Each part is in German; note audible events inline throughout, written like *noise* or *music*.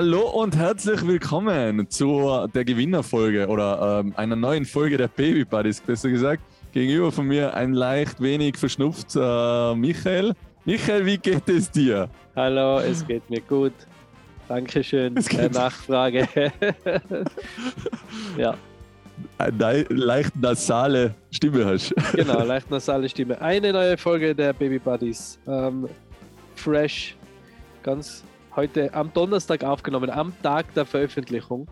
Hallo und herzlich willkommen zu der Gewinnerfolge oder ähm, einer neuen Folge der Baby Buddies, besser gesagt. Gegenüber von mir ein leicht wenig verschnupft äh, Michael. Michael, wie geht es dir? Hallo, es geht mir gut. Dankeschön. Äh, Nachfrage. *laughs* ja, Eine leicht nasale Stimme hast. genau, leicht nasale Stimme. Eine neue Folge der Baby Buddies. Ähm, fresh. Ganz heute am Donnerstag aufgenommen, am Tag der Veröffentlichung.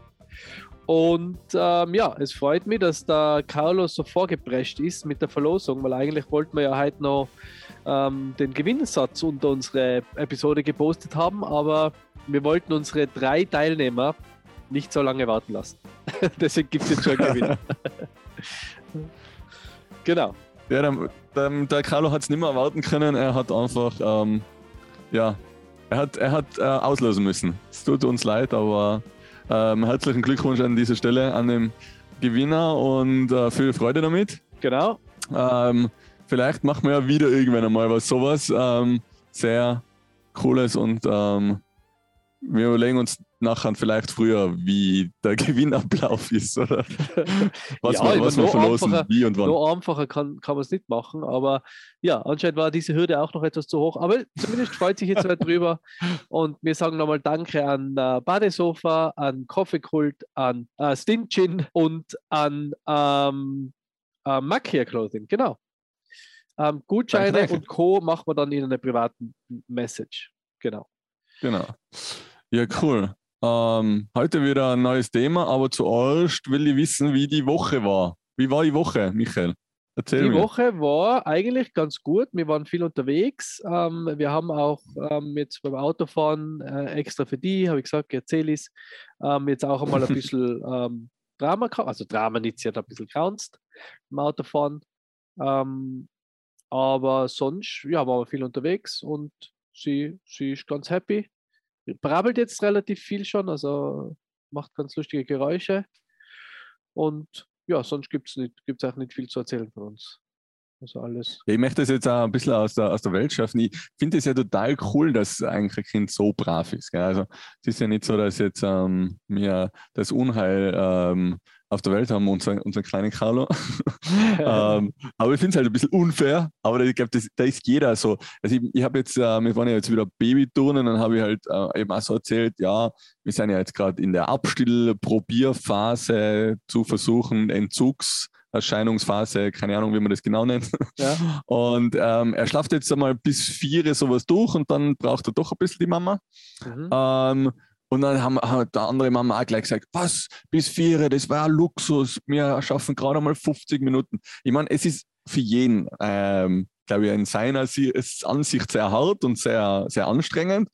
Und ähm, ja, es freut mich, dass der Carlos so vorgeprescht ist mit der Verlosung, weil eigentlich wollten wir ja heute noch ähm, den Gewinnsatz unter unsere Episode gepostet haben, aber wir wollten unsere drei Teilnehmer nicht so lange warten lassen. *laughs* Deswegen gibt es jetzt schon einen Gewinner. *laughs* genau. Ja, der, der, der Carlo hat es nicht mehr erwarten können. Er hat einfach, ähm, ja, er hat, er hat äh, auslösen müssen. Es tut uns leid, aber ähm, herzlichen Glückwunsch an dieser Stelle an den Gewinner und äh, viel Freude damit. Genau. Ähm, vielleicht machen wir ja wieder irgendwann einmal was sowas ähm, sehr Cooles und ähm, wir überlegen uns nachher vielleicht früher, wie der *laughs* Gewinnablauf ist oder *laughs* was Ja, was wir noch verlosen, einfacher- wie und wann. So einfacher kann, kann man es nicht machen, aber ja, anscheinend war diese Hürde auch noch etwas zu hoch. Aber zumindest freut sich jetzt wer drüber. *laughs* Und wir sagen nochmal Danke an äh, Badesofa, an Coffeekult, an äh, Stinchen und an ähm, äh, Macchia Clothing. Genau. Ähm, Gutscheine Danke, danke. und Co. machen wir dann in einer privaten Message. Genau. Genau. Ja, cool. Ähm, heute wieder ein neues Thema, aber zuerst will ich wissen, wie die Woche war. Wie war die Woche, Michael? Erzähl Die mir. Woche war eigentlich ganz gut. Wir waren viel unterwegs. Ähm, wir haben auch ähm, jetzt beim Autofahren äh, extra für die, habe ich gesagt, erzähle ich ähm, jetzt auch einmal ein *laughs* bisschen ähm, Drama gehabt. Also Drama nicht, sie hat ein bisschen graunzt im Autofahren. Ähm, aber sonst, ja, waren wir viel unterwegs und sie, sie ist ganz happy. Brabbelt jetzt relativ viel schon, also macht ganz lustige Geräusche. Und ja, sonst gibt es gibt's auch nicht viel zu erzählen von uns. Also alles. Ich möchte das jetzt auch ein bisschen aus der, aus der Welt schaffen. Ich finde es ja total cool, dass eigentlich ein Kind so brav ist. Gell? Also es ist ja nicht so, dass jetzt ähm, wir das Unheil ähm, auf der Welt haben, unseren, unseren kleinen Carlo. *laughs* ähm, aber ich finde es halt ein bisschen unfair. Aber ich glaube, da ist jeder so. Also ich, ich habe jetzt, äh, wir waren ja jetzt wieder Babyturnen, dann habe ich halt äh, eben auch so erzählt, ja, wir sind ja jetzt gerade in der Abstill-Probierphase zu versuchen, Entzugserscheinungsphase, keine Ahnung, wie man das genau nennt. ja. *laughs* Und ähm, er schlaft jetzt einmal bis vier sowas durch und dann braucht er doch ein bisschen die Mama. Mhm. Ähm, und dann haben, hat der andere Mama auch gleich gesagt, was, bis vier, das war Luxus, wir schaffen gerade mal 50 Minuten. Ich meine, es ist für jeden, ähm, glaube ich, in seiner Ansicht sehr hart und sehr, sehr anstrengend.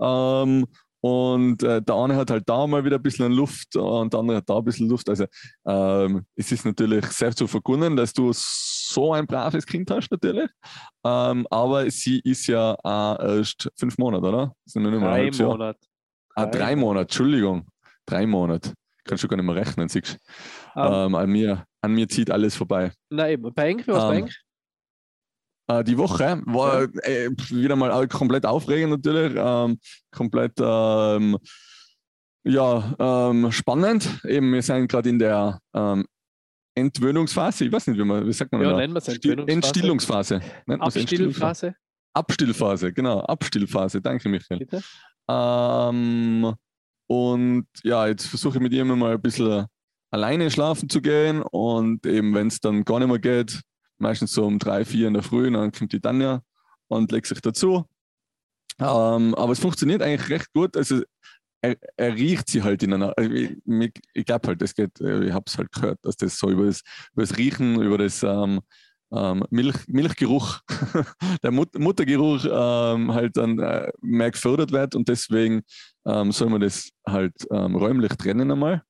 Ähm, und äh, der eine hat halt da mal wieder ein bisschen Luft und der andere hat da ein bisschen Luft. Also ähm, es ist natürlich sehr zu vergunnen, dass du so ein braves Kind hast, natürlich. Ähm, aber sie ist ja auch erst fünf Monate, oder? Sind nicht mal Drei. Monate. Ah, Drei Monate, Entschuldigung. Drei Monate. Kannst du gar nicht mehr rechnen, siehst du. Ähm, Ähm, an, mir, an mir zieht alles vorbei. Na eben, bei Enk, was bei ähm, Enk? Äh, die Woche war äh, wieder mal komplett aufregend natürlich. Ähm, komplett ähm, ja, ähm, spannend. Eben, wir sind gerade in der ähm, Entwöhnungsphase. Ich weiß nicht, wie man, wie sagt man Ja, da? nennen wir es Entwöhnungsphase. Entstillungsphase? Abstillphase, Abstillphase, genau. Abstillphase. Danke, Michael. bitte. Ähm, und ja, jetzt versuche ich mit ihm mal ein bisschen alleine schlafen zu gehen. Und eben, wenn es dann gar nicht mehr geht, meistens so um drei, vier in der Früh, dann kommt die Tanja und legt sich dazu. Ähm, aber es funktioniert eigentlich recht gut. Also er, er riecht sie halt in einer. also Ich, ich, glaube halt, das geht, ich habe es halt gehört, dass das so über das, über das Riechen, über das ähm, ähm, Milch, Milchgeruch, *laughs* der Mut, Muttergeruch ähm, halt dann äh, mehr gefördert wird und deswegen ähm, soll man das halt ähm, räumlich trennen einmal.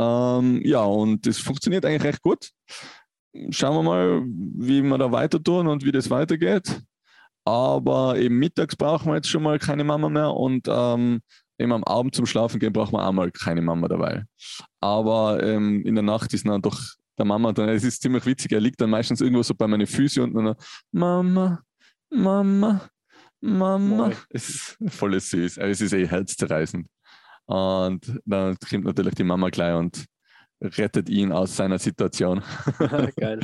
Ähm, ja, und das funktioniert eigentlich recht gut. Schauen wir mal, wie wir da weiter tun und wie das weitergeht. Aber eben mittags brauchen wir jetzt schon mal keine Mama mehr und ähm, eben am Abend zum Schlafen gehen braucht man auch mal keine Mama dabei. Aber ähm, in der Nacht ist dann doch der Mama dann, es ist ziemlich witzig, er liegt dann meistens irgendwo so bei meinen Füßen und dann Mama, Mama, Mama. Es ist voll süß, aber es ist eh herzzerreißend. Und dann kommt natürlich die Mama gleich und rettet ihn aus seiner Situation. *laughs* Geil.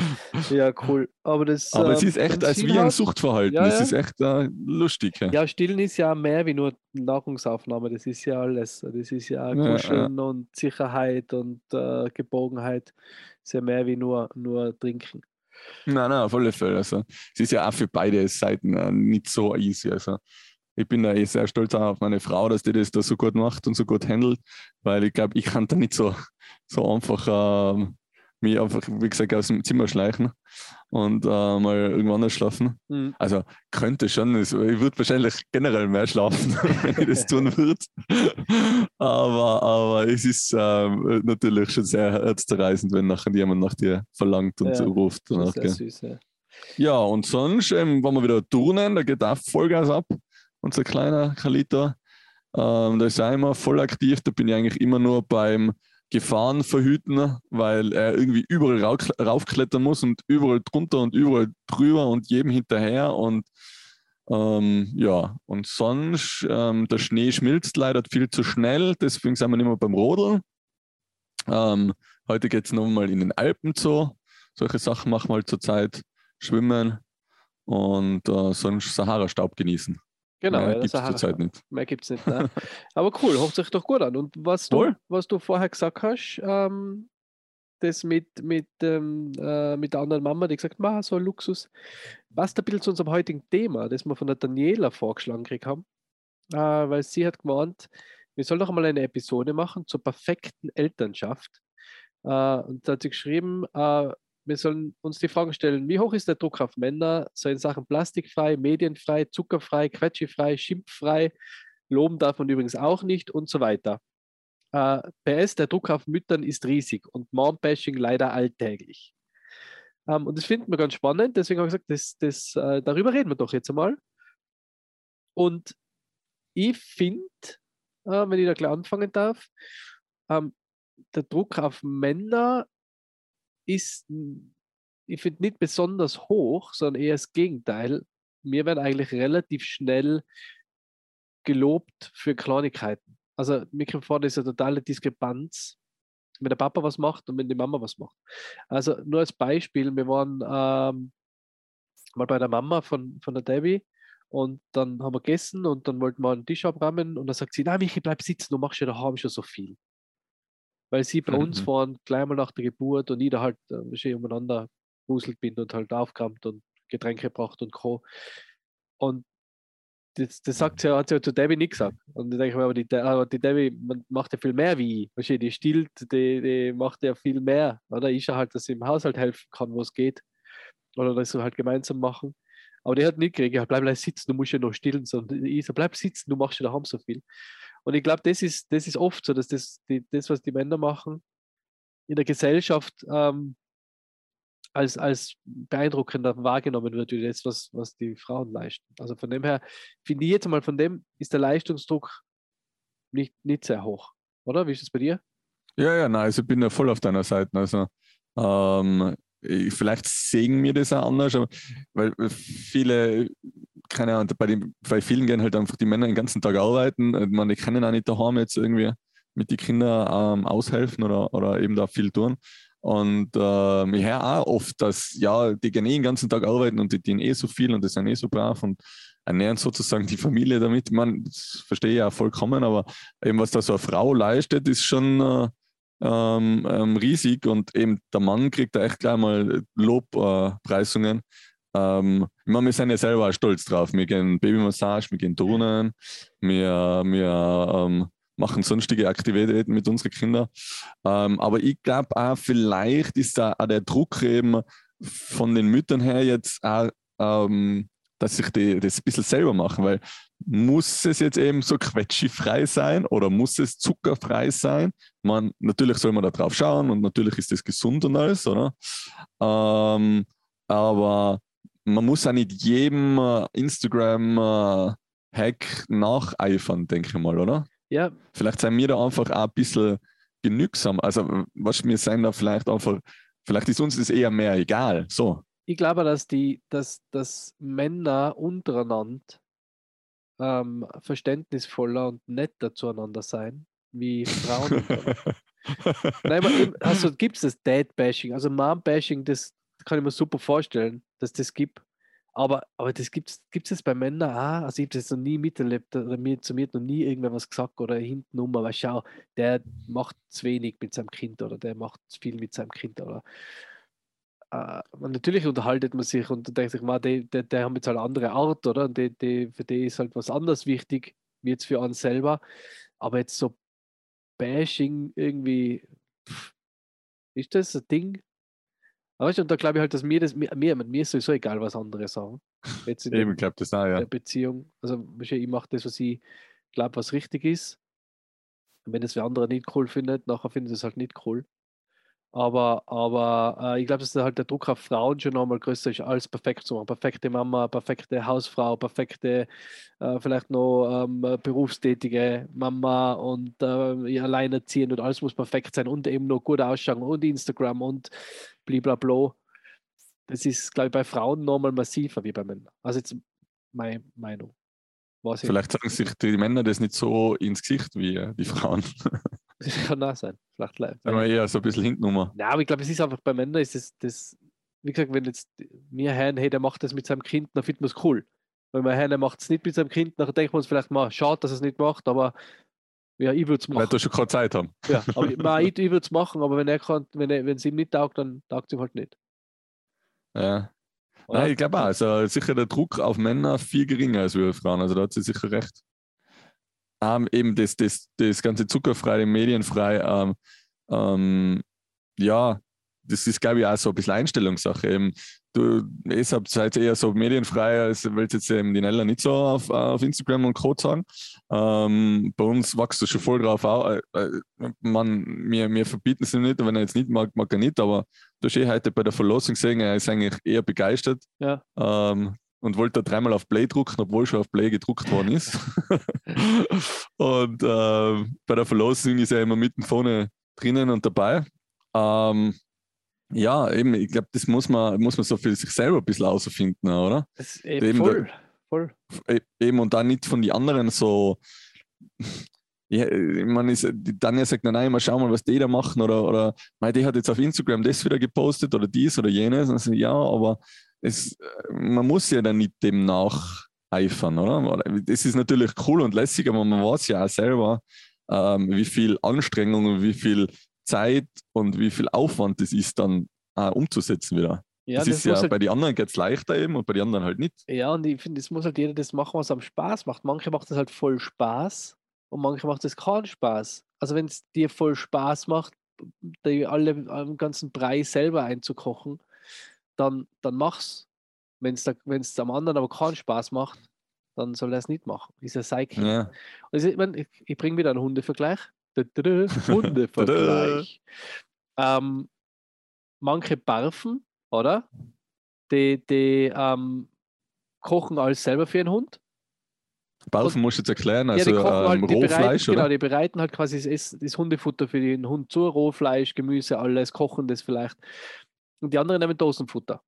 Ja, cool. Aber, das, Aber es ähm, ist echt als wie ein Suchtverhalten. Ja, Es ja. ist echt äh, lustig. Ja. Ja, Stillen ist ja mehr wie nur Nahrungsaufnahme. Das ist ja alles. Das ist ja Kuscheln und Sicherheit und äh, Geborgenheit. ist ja mehr wie nur, nur Trinken. Nein, nein, auf alle Fälle. Also, es ist ja auch für beide Seiten äh, nicht so easy. Also, ich bin da eh sehr stolz auf meine Frau, dass die das da so gut macht und so gut handelt, weil ich glaube, ich kann da nicht so, so einfach ähm, mich einfach, wie gesagt, aus dem Zimmer schleichen und äh, mal irgendwo anders schlafen. Mhm. Also könnte schon, ich würde wahrscheinlich generell mehr schlafen, *laughs* wenn ich das *laughs* tun würde. Aber, aber es ist ähm, natürlich schon sehr herzzerreißend, wenn nachher jemand nach dir verlangt und Ja, so ruft. Danach, sehr süß. Ja. Ja, und sonst, ähm, wenn wir wieder turnen, da geht auch Vollgas ab. Unser kleiner Kalito. Ähm, da ist er immer voll aktiv. Da bin ich eigentlich immer nur beim Gefahren verhüten, weil er irgendwie überall rau- raufklettern muss und überall drunter und überall drüber und jedem hinterher. Und ähm, ja, und sonst, ähm, der Schnee schmilzt leider viel zu schnell, deswegen sind wir nicht mehr beim Rodeln. Ähm, heute geht es nochmal in den Alpen zu. Solche Sachen machen wir halt zurzeit schwimmen und äh, sonst Sahara-Staub genießen. Genau, Mehr ja, gibt es zurzeit nicht. Mehr gibt es nicht. Ne? Aber cool, hört sich doch gut an. Und was du, was du vorher gesagt hast, ähm, das mit, mit, ähm, äh, mit der anderen Mama, die gesagt hat, so ein Luxus, passt ein bisschen zu unserem heutigen Thema, das wir von der Daniela vorgeschlagen gekriegt haben. Äh, weil sie hat gemeint, wir sollen doch mal eine Episode machen zur perfekten Elternschaft. Äh, und da hat sie geschrieben, äh, wir sollen uns die Fragen stellen, wie hoch ist der Druck auf Männer, so in Sachen plastikfrei, medienfrei, zuckerfrei, quetschifrei, schimpffrei, loben darf man übrigens auch nicht und so weiter. Äh, PS, der Druck auf Müttern ist riesig und Mom-Bashing leider alltäglich. Ähm, und das finden wir ganz spannend, deswegen habe ich gesagt, das, das, äh, darüber reden wir doch jetzt einmal. Und ich finde, äh, wenn ich da gleich anfangen darf, ähm, der Druck auf Männer ist, ich finde, nicht besonders hoch, sondern eher das Gegenteil. Wir werden eigentlich relativ schnell gelobt für Kleinigkeiten. Also mir kommt vor, das ist eine totale Diskrepanz, wenn der Papa was macht und wenn die Mama was macht. Also nur als Beispiel, wir waren ähm, mal bei der Mama von, von der Debbie und dann haben wir gegessen und dann wollten wir einen Tisch abräumen und dann sagt sie, na Michi, bleib sitzen, du machst ja daheim schon so viel. Weil sie bei uns Mhm. waren, gleich mal nach der Geburt und ich da halt äh, schön umeinander gewuselt bin und halt aufgeräumt und Getränke gebracht und Co. Und das, das sagt sie, hat sie ja zu Debbie nicht gesagt. Und ich denke mir, aber die, aber die Debbie man macht ja viel mehr wie ich. Die stillt, die, die macht ja viel mehr. Oder ich halt, dass sie im Haushalt helfen kann, wo es geht. Oder dass wir halt gemeinsam machen. Aber die hat nicht gekriegt, ja, bleib gleich sitzen, du musst ja noch stillen. Sondern ich so, bleib sitzen, du machst ja daheim so viel. Und ich glaube, das ist, das ist oft so, dass das, die, das, was die Männer machen, in der Gesellschaft ähm, als, als beeindruckender wahrgenommen wird, wie das, was, was die Frauen leisten. Also von dem her, finde ich jetzt mal, von dem ist der Leistungsdruck nicht, nicht sehr hoch. Oder? Wie ist es bei dir? Ja, ja, nein, also ich bin ja voll auf deiner Seite. Also, ähm, vielleicht sehen mir das auch anders, aber weil viele, keine Ahnung, bei, den, bei vielen gehen halt einfach die Männer den ganzen Tag arbeiten. Ich meine, die können auch nicht daheim jetzt irgendwie mit den Kindern ähm, aushelfen oder, oder eben da viel tun. Und ähm, ich höre auch oft, dass ja, die gehen eh den ganzen Tag arbeiten und die dienen eh so viel und die sind eh so brav und ernähren sozusagen die Familie damit. Ich meine, das verstehe ich ja vollkommen, aber eben was da so eine Frau leistet, ist schon äh, ähm, ähm, riesig und eben der Mann kriegt da echt gleich mal Lobpreisungen. Äh, ähm, ich meine, wir sind ja selber auch stolz drauf. Wir gehen Babymassage, wir gehen Turnen, wir, wir ähm, machen sonstige Aktivitäten mit unseren Kindern. Ähm, aber ich glaube auch, vielleicht ist da auch der Druck eben von den Müttern her jetzt auch, ähm, dass sich die das ein bisschen selber machen, weil muss es jetzt eben so quetschifrei sein oder muss es zuckerfrei sein? Man, natürlich soll man da drauf schauen und natürlich ist das gesund und alles, oder? Ähm, aber man muss auch nicht jedem äh, Instagram-Hack nacheifern, denke ich mal, oder? Ja, Vielleicht sind wir da einfach auch ein bisschen genügsam. Also, was wir sind da vielleicht einfach, vielleicht ist uns das eher mehr egal. So. Ich glaube, dass die, dass, dass Männer untereinander ähm, verständnisvoller und netter zueinander sein, wie Frauen. Nein, aber eben, also *laughs* gibt es das Dad-Bashing, also Mom-Bashing, das kann ich mir super vorstellen, dass das gibt. Aber, aber das gibt es bei Männern auch. Also ich habe das noch nie miterlebt, oder mir, zu mir hat noch nie irgendwer was gesagt oder hintenrum, aber schau, der macht zu wenig mit seinem Kind oder der macht zu viel mit seinem Kind oder äh, natürlich unterhaltet man sich und denkt sich, man, die, die, die haben jetzt halt eine andere Art, oder? Und die, die, für die ist halt was anderes wichtig, wie jetzt für uns selber. Aber jetzt so Bashing irgendwie, pff, ist das ein Ding? Weißt du, und da glaube ich halt, dass mir das, mir, mir, mir ist sowieso egal, was andere sagen. Jetzt in *laughs* Eben, ich glaube das auch, ja. der Beziehung. Also ich mache das, was ich glaube, was richtig ist. Und wenn es wer andere nicht cool findet, nachher findet es halt nicht cool. Aber, aber äh, ich glaube, dass halt der Druck auf Frauen schon nochmal größer ist, alles perfekt zu machen. Perfekte Mama, perfekte Hausfrau, perfekte, äh, vielleicht noch ähm, berufstätige Mama und äh, alleinerziehend und alles muss perfekt sein und eben noch gut ausschauen und Instagram und blablabla. Das ist, glaube ich, bei Frauen nochmal massiver wie bei Männern. Also jetzt meine Meinung. Vielleicht sagen sich die Männer das nicht so ins Gesicht wie äh, die Frauen. *laughs* Das kann auch sein. Vielleicht live. Aber eher so ein bisschen hinten Ja, aber ich glaube, es ist einfach bei Männern ist es das, wie gesagt, wenn jetzt mir hören, hey, der macht das mit seinem Kind, dann findet man es cool. Wenn man der macht es nicht mit seinem Kind, dann denkt man uns vielleicht mal, schade, dass er es nicht macht, aber ja, ich würde es machen. Weil du schon keine Zeit haben. Ja, aber *laughs* ich, ich würde es machen, aber wenn er kann, wenn wenn es ihm nicht taugt, dann taugt es ihm halt nicht. Ja. Nein, ich glaube auch. Also sicher der Druck auf Männer viel geringer als wir Frauen. Also da hat sie sicher recht ähm, eben das, das, das ganze zuckerfrei, medienfrei, ähm, ähm, ja, das ist, glaube ich, auch so ein bisschen Einstellungssache. Eben, du, ich habe seid eher so medienfrei, als will jetzt eben die Nella nicht so auf, auf Instagram und Code sagen. Ähm, bei uns wächst du schon voll drauf auf. Äh, äh, man, wir, wir verbieten es nicht, wenn er jetzt nicht mag, mag er nicht, aber du hast eh heute bei der Verlosung gesehen, er ist eigentlich eher begeistert. Ja. Ähm, und wollte da dreimal auf Play drucken, obwohl schon auf Play gedruckt worden ist. *laughs* und äh, bei der Verlosung ist er immer mitten vorne drinnen und dabei. Ähm, ja, eben, ich glaube, das muss man, muss man so für sich selber ein bisschen herausfinden, oder? Das eben voll, da, voll. E, eben und dann nicht von den anderen so. Ja, meine, die Tanja sagt, nein, nein, mal schauen mal, was die da machen. Oder, oder mein, die hat jetzt auf Instagram das wieder gepostet oder dies oder jenes. Und so, ja, aber es, man muss ja dann nicht dem nacheifern, oder? Das ist natürlich cool und lässig, aber man weiß ja auch selber, ähm, wie viel Anstrengung und wie viel Zeit und wie viel Aufwand das ist, dann äh, umzusetzen wieder. Ja, das, das ist ja halt, bei den anderen geht es leichter eben und bei den anderen halt nicht. Ja, und ich finde, es muss halt jeder das machen, was am Spaß macht. Manche macht das halt voll Spaß und manche macht das keinen Spaß. Also wenn es dir voll Spaß macht, die alle am ganzen Brei selber einzukochen, dann, dann mach's. Wenn es am anderen aber keinen Spaß macht, dann soll er es nicht machen. Ist ja sein Kind. Ja. Also, ich, mein, ich, ich bringe wieder einen Hundevergleich. *laughs* Hundevergleich. ähm, manche barfen, oder? Die, die ähm, kochen alles selber für einen Hund. Barfen musst du jetzt erklären, also ja, ähm, halt, Rohfleisch, bereiten, oder? Genau, die bereiten halt quasi das, das Hundefutter für den Hund zu, Rohfleisch, Gemüse, alles, kochen das vielleicht. Und die anderen nehmen Dosenfutter.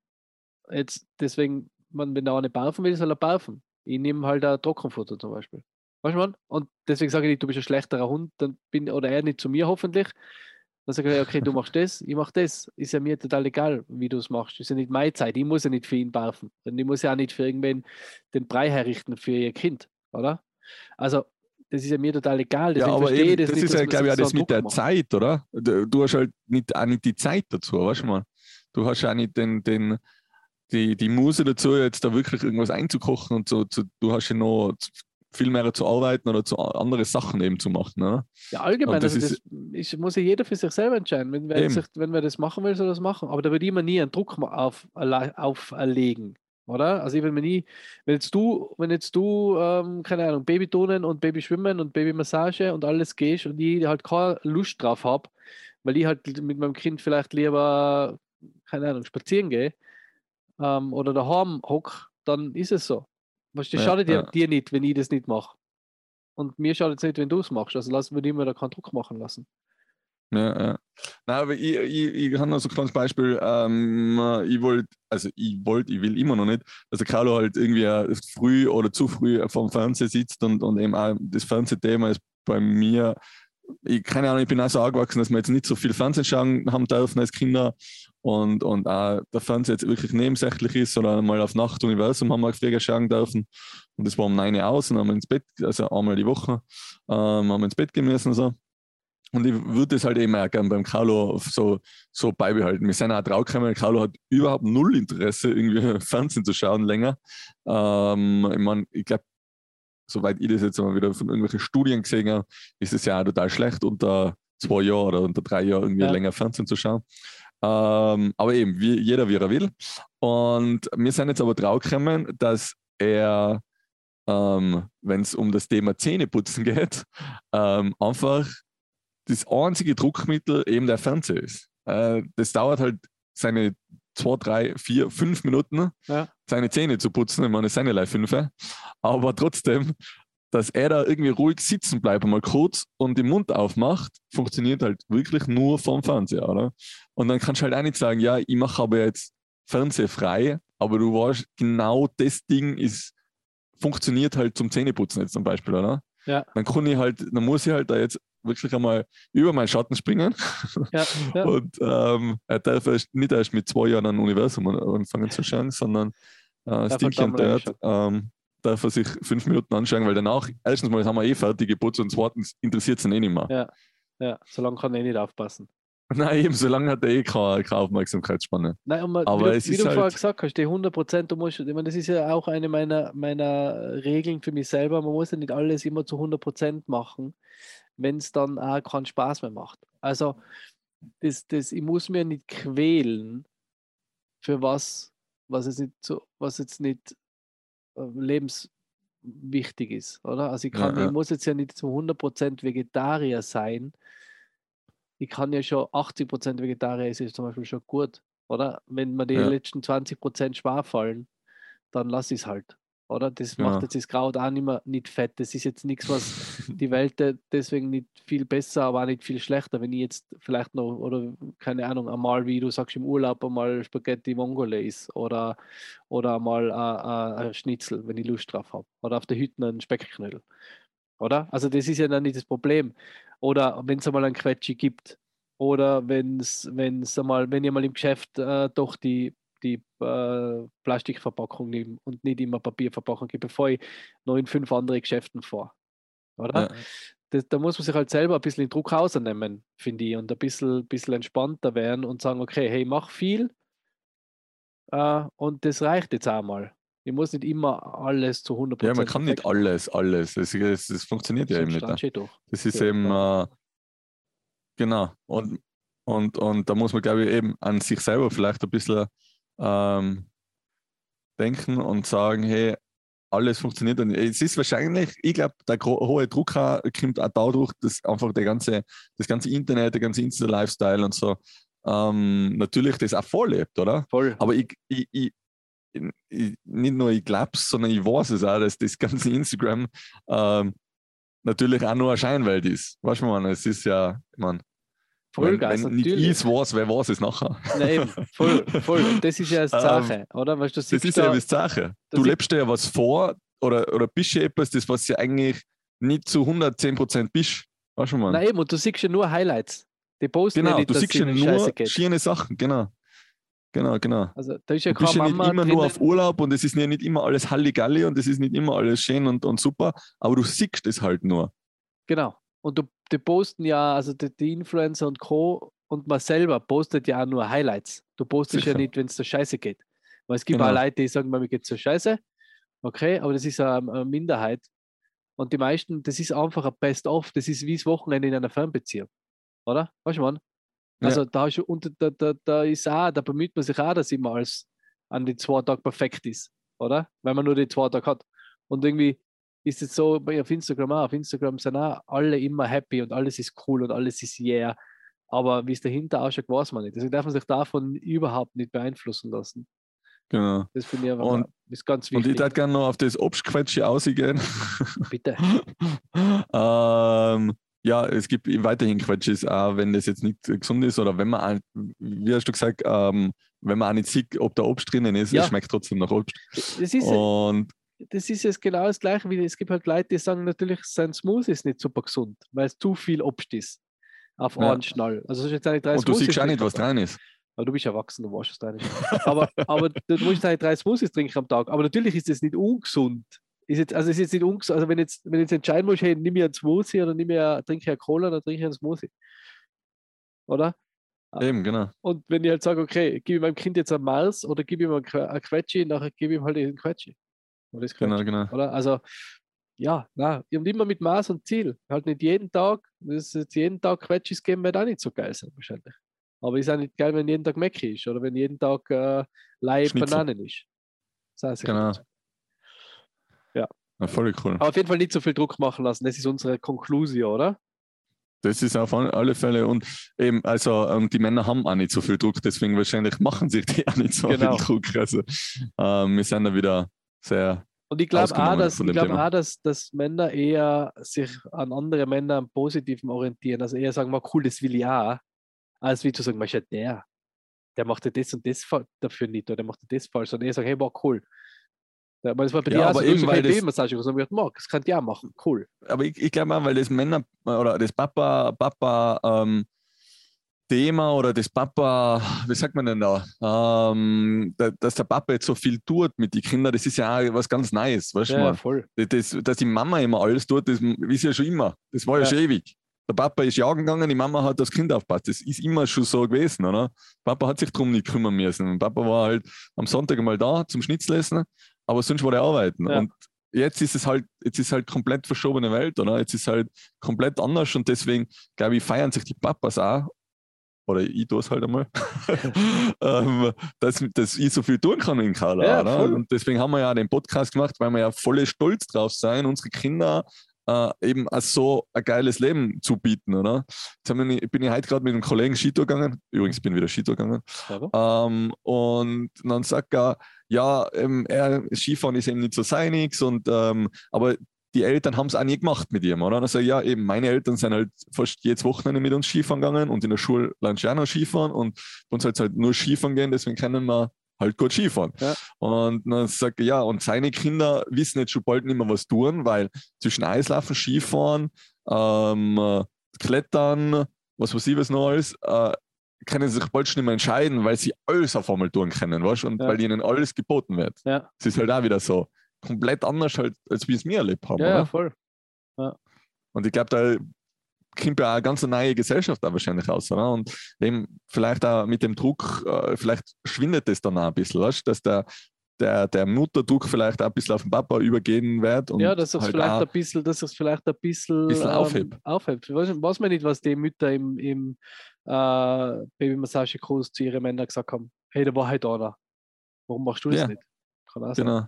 Jetzt deswegen, man, wenn der eine barfen will, soll er barfen. Ich nehme halt ein Trockenfutter zum Beispiel. Weißt du, man? Und deswegen sage ich nicht, du bist ein schlechterer Hund, dann bin, oder er nicht zu mir hoffentlich. Dann sage ich, okay, du machst das, ich mache das. Ist ja mir total egal, wie du es machst. Ist ja nicht meine Zeit. Ich muss ja nicht für ihn barfen. Und ich muss ja auch nicht für irgendwen den Brei herrichten für ihr Kind, oder? Also, das ist ja mir total egal. ja, aber eben, das, das nicht, ist ja, glaube ich, auch das mit der macht. Zeit, oder? Du hast halt nicht, auch nicht die Zeit dazu, weißt du mal? Du hast auch nicht den, den, die, die Muse dazu, jetzt da wirklich irgendwas einzukochen und so. Zu, du hast ja noch viel mehr zu arbeiten oder zu andere Sachen eben zu machen. Oder? Ja, allgemein. Das, also das ist, muss ja jeder für sich selber entscheiden. Wenn wer, sich, wenn wer das machen will, soll das machen. Aber da würde ich mir nie einen Druck auf, auferlegen. Oder? Also ich will mir nie, wenn jetzt du, wenn jetzt du, ähm, keine Ahnung, Babytonen und Babyschwimmen und Babymassage und alles gehst und ich halt keine Lust drauf habe, weil ich halt mit meinem Kind vielleicht lieber keine Ahnung, spazieren gehe ähm, oder daheim hock, dann ist es so. Was, das ja, schadet ja. dir nicht, wenn ich das nicht mache. Und mir schadet es nicht, wenn du es machst. Also lassen wir dir da keinen Druck machen lassen. Ja, ja. Nein, aber ich, ich, ich habe noch so ein kleines Beispiel. Ähm, ich wollte, also ich wollte, ich will immer noch nicht, dass der Carlo halt irgendwie früh oder zu früh vom Fernseher sitzt und, und eben auch das Fernsehthema ist bei mir ich, keine Ahnung, ich bin auch so angewachsen, dass wir jetzt nicht so viel Fernsehen schauen haben dürfen als Kinder und, und auch der Fernseher jetzt wirklich nebensächlich ist, sondern mal auf Nacht Universum haben wir früher schauen dürfen. Und das war um 9 Uhr aus und haben wir ins Bett, also einmal die Woche, ähm, haben wir ins Bett gehen müssen und so. Und ich würde das halt eben auch gerne beim Carlo so, so beibehalten. Wir sind auch draufgekommen, Carlo hat überhaupt null Interesse, irgendwie *laughs* Fernsehen zu schauen länger. Ähm, ich meine, ich glaube, soweit ich das jetzt mal wieder von irgendwelchen Studien gesehen habe, ist es ja auch total schlecht, unter zwei Jahren oder unter drei Jahren irgendwie ja. länger Fernsehen zu schauen. Ähm, aber eben, wie, jeder wie er will. Und wir sind jetzt aber draufgekommen, dass er, ähm, wenn es um das Thema Zähneputzen geht, ähm, einfach das einzige Druckmittel eben der Fernseher ist. Äh, das dauert halt seine zwei, drei, vier, fünf Minuten, ja. seine Zähne zu putzen. Ich meine, es sind ja fünf. Aber trotzdem, dass er da irgendwie ruhig sitzen bleibt, mal kurz und den Mund aufmacht, funktioniert halt wirklich nur vom Fernseher, oder? Und dann kannst du halt auch nicht sagen, ja, ich mache aber jetzt Fernseher frei, aber du weißt, genau das Ding ist, funktioniert halt zum Zähneputzen jetzt zum Beispiel, oder? Ja. Dann kann ich halt, dann muss ich halt da jetzt wirklich einmal über meinen Schatten springen. *laughs* Ja, ja. Und ähm, er darf erst, nicht erst mit zwei Jahren ein Universum anfangen zu schauen, sondern äh, Stinky und Dirt ähm, darf er sich fünf Minuten anschauen, weil danach, erstens mal haben wir eh fertig geputzt und zweitens interessiert es ihn eh nicht mehr. Ja, ja. solange kann er eh nicht aufpassen. *laughs* Nein, eben, solange hat er eh keine, keine Aufmerksamkeitsspanne. Nein, aber wie du, wie du halt vorher gesagt hast, die 100 Prozent, du musst, ich meine, das ist ja auch eine meiner, meiner Regeln für mich selber, man muss ja nicht alles immer zu 100 Prozent machen wenn es dann auch keinen Spaß mehr macht. Also das, das, ich muss mir nicht quälen für was, was jetzt nicht, so, was jetzt nicht äh, lebenswichtig ist, oder? Also ich, kann, ja, ja. ich muss jetzt ja nicht zu 100% Vegetarier sein. Ich kann ja schon 80% Vegetarier ist zum Beispiel schon gut, oder? Wenn mir die ja. letzten 20% schwer fallen, dann lasse ich es halt. Oder? Das ja. macht jetzt das Kraut auch nicht, mehr, nicht fett. Das ist jetzt nichts, was die Welt deswegen nicht viel besser, aber auch nicht viel schlechter. Wenn ich jetzt vielleicht noch, oder keine Ahnung, einmal, wie du sagst, im Urlaub einmal Spaghetti Mongolese oder, oder einmal ein Schnitzel, wenn ich Lust drauf habe. Oder auf der Hütte einen Speckknödel. Oder? Also, das ist ja dann nicht das Problem. Oder wenn es einmal ein Quetschi gibt. Oder wenn's, wenn's einmal, wenn ihr mal im Geschäft äh, doch die die äh, Plastikverpackung nehmen und nicht immer Papierverpackung gebe, bevor ich noch in fünf andere Geschäften vor. Oder? Ja. Das, da muss man sich halt selber ein bisschen den Druck rausnehmen, finde ich, und ein bisschen, bisschen entspannter werden und sagen, okay, hey, mach viel äh, und das reicht jetzt einmal. Ich muss nicht immer alles zu 100% Ja, man kann nicht alles, alles. Das, das, das funktioniert ja eben nicht. Das ist ja, eben, äh, genau. Und, und, und da muss man, glaube ich, eben an sich selber vielleicht ein bisschen ähm, denken und sagen, hey, alles funktioniert. Und es ist wahrscheinlich, ich glaube, der hohe Druck kommt auch dadurch, dass einfach der ganze, das ganze Internet, der ganze Insta-Lifestyle und so ähm, natürlich das auch vorlebt, oder? Voll. Aber ich, ich, ich, ich nicht nur ich glaube es, sondern ich weiß es auch, dass das ganze *laughs* Instagram ähm, natürlich auch nur eine Scheinwelt ist. Weißt du, man, es ist ja, ich meine, Vollgas, wenn, wenn natürlich. nicht ich weiß, wer weiß es nachher. Nein, voll, voll. Das ist ja das Sache, ähm, oder? Weißt, du, das ist da, ja das Sache. Du lebst dir ja was vor oder, oder bist ja etwas, das was ja eigentlich nicht zu 110% bist. Weißt du, man? Nein, eben, und du siehst ja nur Highlights. Die posten genau, ja nicht, du siehst ja nur schöne Sachen, genau. Genau, genau. Also, da ist ja du bist ja nicht immer drinnen. nur auf Urlaub und es ist ja nicht immer alles Halligalli und es ist nicht immer alles schön und, und super, aber du siehst es halt nur. Genau. Und du, die posten ja, also die, die, Influencer und Co. und man selber postet ja auch nur Highlights. Du postest Sicher. ja nicht, wenn es so scheiße geht. Weil es gibt genau. auch Leute, die sagen, mir geht es so scheiße. Okay, aber das ist eine, eine Minderheit. Und die meisten, das ist einfach ein Best-of, das ist wie das Wochenende in einer Fernbeziehung. Oder? Weißt du, man? Also ja. da, ist, und da, da, da ist auch, da bemüht man sich auch, dass immer alles an den zwei Tagen perfekt ist. Oder? Weil man nur die zwei Tage hat. Und irgendwie ist es so auf Instagram auch. Auf Instagram sind auch alle immer happy und alles ist cool und alles ist yeah. Aber wie es dahinter ausschaut, weiß man nicht. Deswegen darf man sich davon überhaupt nicht beeinflussen lassen. Genau. Das finde ich aber und, ist ganz wichtig. Und ich würde gerne noch auf das Obstquetsche ausgehen. Bitte. *laughs* ähm, ja, es gibt weiterhin Quetsches, auch wenn das jetzt nicht gesund ist oder wenn man, wie hast du gesagt, ähm, wenn man auch nicht sieht, ob da Obst drinnen ist, ja. es schmeckt trotzdem nach Obst. Das ist und das ist jetzt genau das Gleiche, wie es gibt halt Leute, die sagen natürlich, sein Smoothie ist nicht super gesund, weil es zu viel Obst ist auf Ja. einen Schnall. Also jetzt drei Und du siehst Smoothies auch nicht, was drin ist. Aber du bist erwachsen, du weißt es da nicht. Aber, aber du musst deine drei Smoothies trinken am Tag. Aber natürlich ist das nicht ungesund. Ist jetzt, also ist jetzt nicht ungesund. Also wenn jetzt, wenn jetzt entscheiden musst, hey, nimm mir einen Smoothie oder nimm mir, trinke ich Cola oder trinke ich einen Smoothie. Oder? Ah. Eben, genau. Und wenn ich halt sage, okay, gebe ich meinem Kind jetzt einen Mars oder gebe ich ihm einen Quetschi, nachher gebe ich ihm halt einen Quetschi. Oder das Genau, Quetschi. genau. Oder? Also, ja, na, und immer mit Maß und Ziel. Halt nicht jeden Tag, das ist jetzt jeden Tag Quetschis geben, wird auch nicht so geil sein, wahrscheinlich. Aber ist auch nicht geil, wenn jeden Tag Mackie ist oder wenn jeden Tag äh, Schnitzel. Bananen ist. Das heißt, Genau. Ja, voll cool. Aber auf jeden Fall nicht so viel Druck machen lassen. Das ist unsere Konklusion, oder? Das ist auf alle Fälle und eben, also ähm, die Männer haben auch nicht so viel Druck, deswegen wahrscheinlich machen sich die auch nicht so Genau. viel Druck. Also ähm, wir sind da wieder sehr, Und ich glaube auch, dass, ich glaub auch dass, dass Männer eher sich an andere Männer am Positiven orientieren. Also eher sagen, mal cool, das will ich auch, als wie zu sagen, ja der, der macht ja das und das dafür nicht oder der macht ja das falsch, sondern eher sagen, hey, war cool. Ja, aber das war bei Ja, dir aber eben, weil das- gemacht, sondern ich mag, das kann auch machen, cool. aber ich, ich glaube auch, weil das Männer oder das Papa, Papa ähm, Thema oder das Papa, wie sagt man denn da, ähm, da, dass der Papa jetzt so viel tut mit den Kindern, das ist ja auch was ganz Neues, weißt du Ja, mal. voll. Das, dass die Mama immer alles tut, das ist ja schon immer. Das war ja, Ja. schon ewig. Der Papa ist jagen gegangen, die Mama hat das Kind aufgepasst. Das ist immer schon so gewesen, oder? Papa hat sich darum nicht kümmern müssen. Und Papa war halt am Sonntag mal da zum Schnitzelessen, aber sonst war er arbeiten. Ja. Und jetzt ist es halt, jetzt ist halt komplett verschobene Welt, oder? Jetzt ist halt komplett anders und deswegen, glaube ich, feiern sich die Papas auch. Oder ich tue es halt einmal, *laughs* ähm, dass, dass ich so viel tun kann in Kala. Ja, voll. Und deswegen haben wir ja den Podcast gemacht, weil wir ja voll stolz drauf sein, unsere Kinder äh, eben so ein geiles Leben zu bieten, oder? Jetzt wir, bin ich heute gerade mit einem Kollegen Skitour gegangen. Übrigens bin ich wieder Skitour gegangen. Ähm, und dann sagt er, ja, ähm, er, Skifahren ist eben nicht so seinig, und, ähm, aber die Eltern haben es auch nie gemacht mit ihm, oder? Ich, ja, eben, meine Eltern sind halt fast jedes Wochenende mit uns Skifahren gegangen und in der Schule lernen sie auch noch Skifahren und bei uns halt halt nur Skifahren gehen, deswegen können wir halt gut Skifahren. Ja. Und dann sagt er, ja, und seine Kinder wissen jetzt schon bald nicht mehr, was tun, weil zwischen Eislaufen, Skifahren, ähm, äh, Klettern, was weiß ich was noch alles, äh, können sie sich bald schon nicht mehr entscheiden, weil sie alles auf einmal tun können, weißt? und Ja. weil ihnen alles geboten wird. ja, Es ist halt auch wieder so komplett anders, halt, als wir es mir erlebt haben. ja, ja, voll. Und ich glaube, da kommt ja auch eine ganz neue Gesellschaft da wahrscheinlich aus. Oder? Und eben vielleicht auch mit dem Druck, äh, vielleicht schwindet das dann auch ein bisschen, weißt? dass der, der, der Mutterdruck vielleicht auch ein bisschen auf den Papa übergehen wird. Und ja, dass es halt vielleicht ein bisschen, dass es vielleicht ein bisschen, Bisschen aufhebt. aufhebt. Ich weiß, weiß man nicht, was die Mütter im, im äh, Babymassagekurs zu ihren Männern gesagt haben. Hey, da war halt einer. Warum machst du das Ja. nicht? Kann auch sein.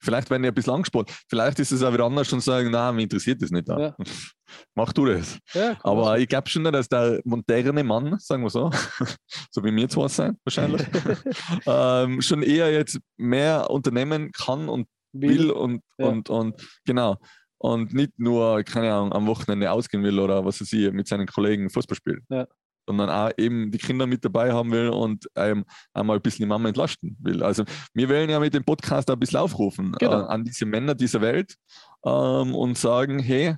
Vielleicht werden die ein bisschen angesprochen. Vielleicht ist es auch wieder anders und sagen, nein, mich interessiert das nicht. Ja. *laughs* Mach du das. Ja, Aber ich glaube schon, dass der moderne Mann, sagen wir so, *laughs* so wie wir zwei sein, wahrscheinlich, *laughs* ähm, schon eher jetzt mehr unternehmen kann und will und, Ja. und, und genau. Und nicht nur, keine Ahnung, am Wochenende ausgehen will oder was weiß ich, mit seinen Kollegen Fußball spielen. Ja. Sondern auch eben die Kinder mit dabei haben will und ähm, einmal ein bisschen die Mama entlasten will. Also wir wollen ja mit dem Podcast ein bisschen aufrufen Genau. äh, an diese Männer dieser Welt ähm, und sagen, hey,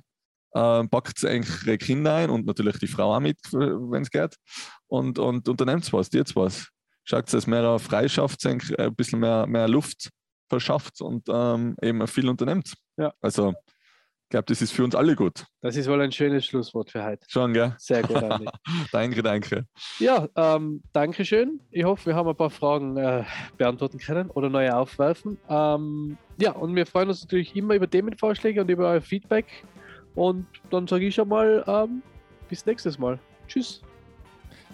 äh, packt ihre Kinder ein und natürlich die Frau auch mit, wenn es geht. Und, und unternehmt was, jetzt was. Schaut, dass mehr freischafft, ein bisschen mehr, mehr Luft verschafft und ähm, eben viel unternimmt. Ja. Also, glaube, das ist für uns alle gut. Das ist wohl ein schönes Schlusswort für heute. Schon, gell? Sehr gut, Andi. *laughs* danke, danke. Ja, ähm, danke schön. Ich hoffe, wir haben ein paar Fragen äh, beantworten können oder neue aufwerfen. Ähm, ja, und wir freuen uns natürlich immer über Themenvorschläge und über euer Feedback. Und dann sage ich schon mal, ähm, bis nächstes Mal. Tschüss.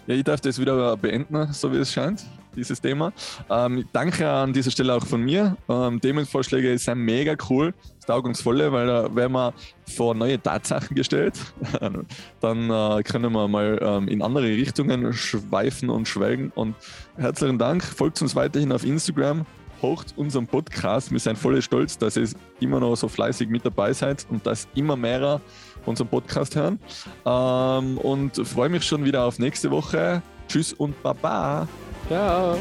Ja, ich darf das wieder beenden, so wie es scheint, dieses Thema. Ähm, danke an dieser Stelle auch von mir. Ähm, Themenvorschläge sind mega cool, das Taugungsvolle, weil da werden wir vor neue Tatsachen gestellt. *laughs* Dann äh, können wir mal ähm, in andere Richtungen schweifen und schwelgen. Und herzlichen Dank. Folgt uns weiterhin auf Instagram. Hocht unseren Podcast. Wir sind voll stolz, dass ihr immer noch so fleißig mit dabei seid und dass immer mehr unseren Podcast hören. Ähm, und freue mich schon wieder auf nächste Woche. Tschüss und Baba. Ciao.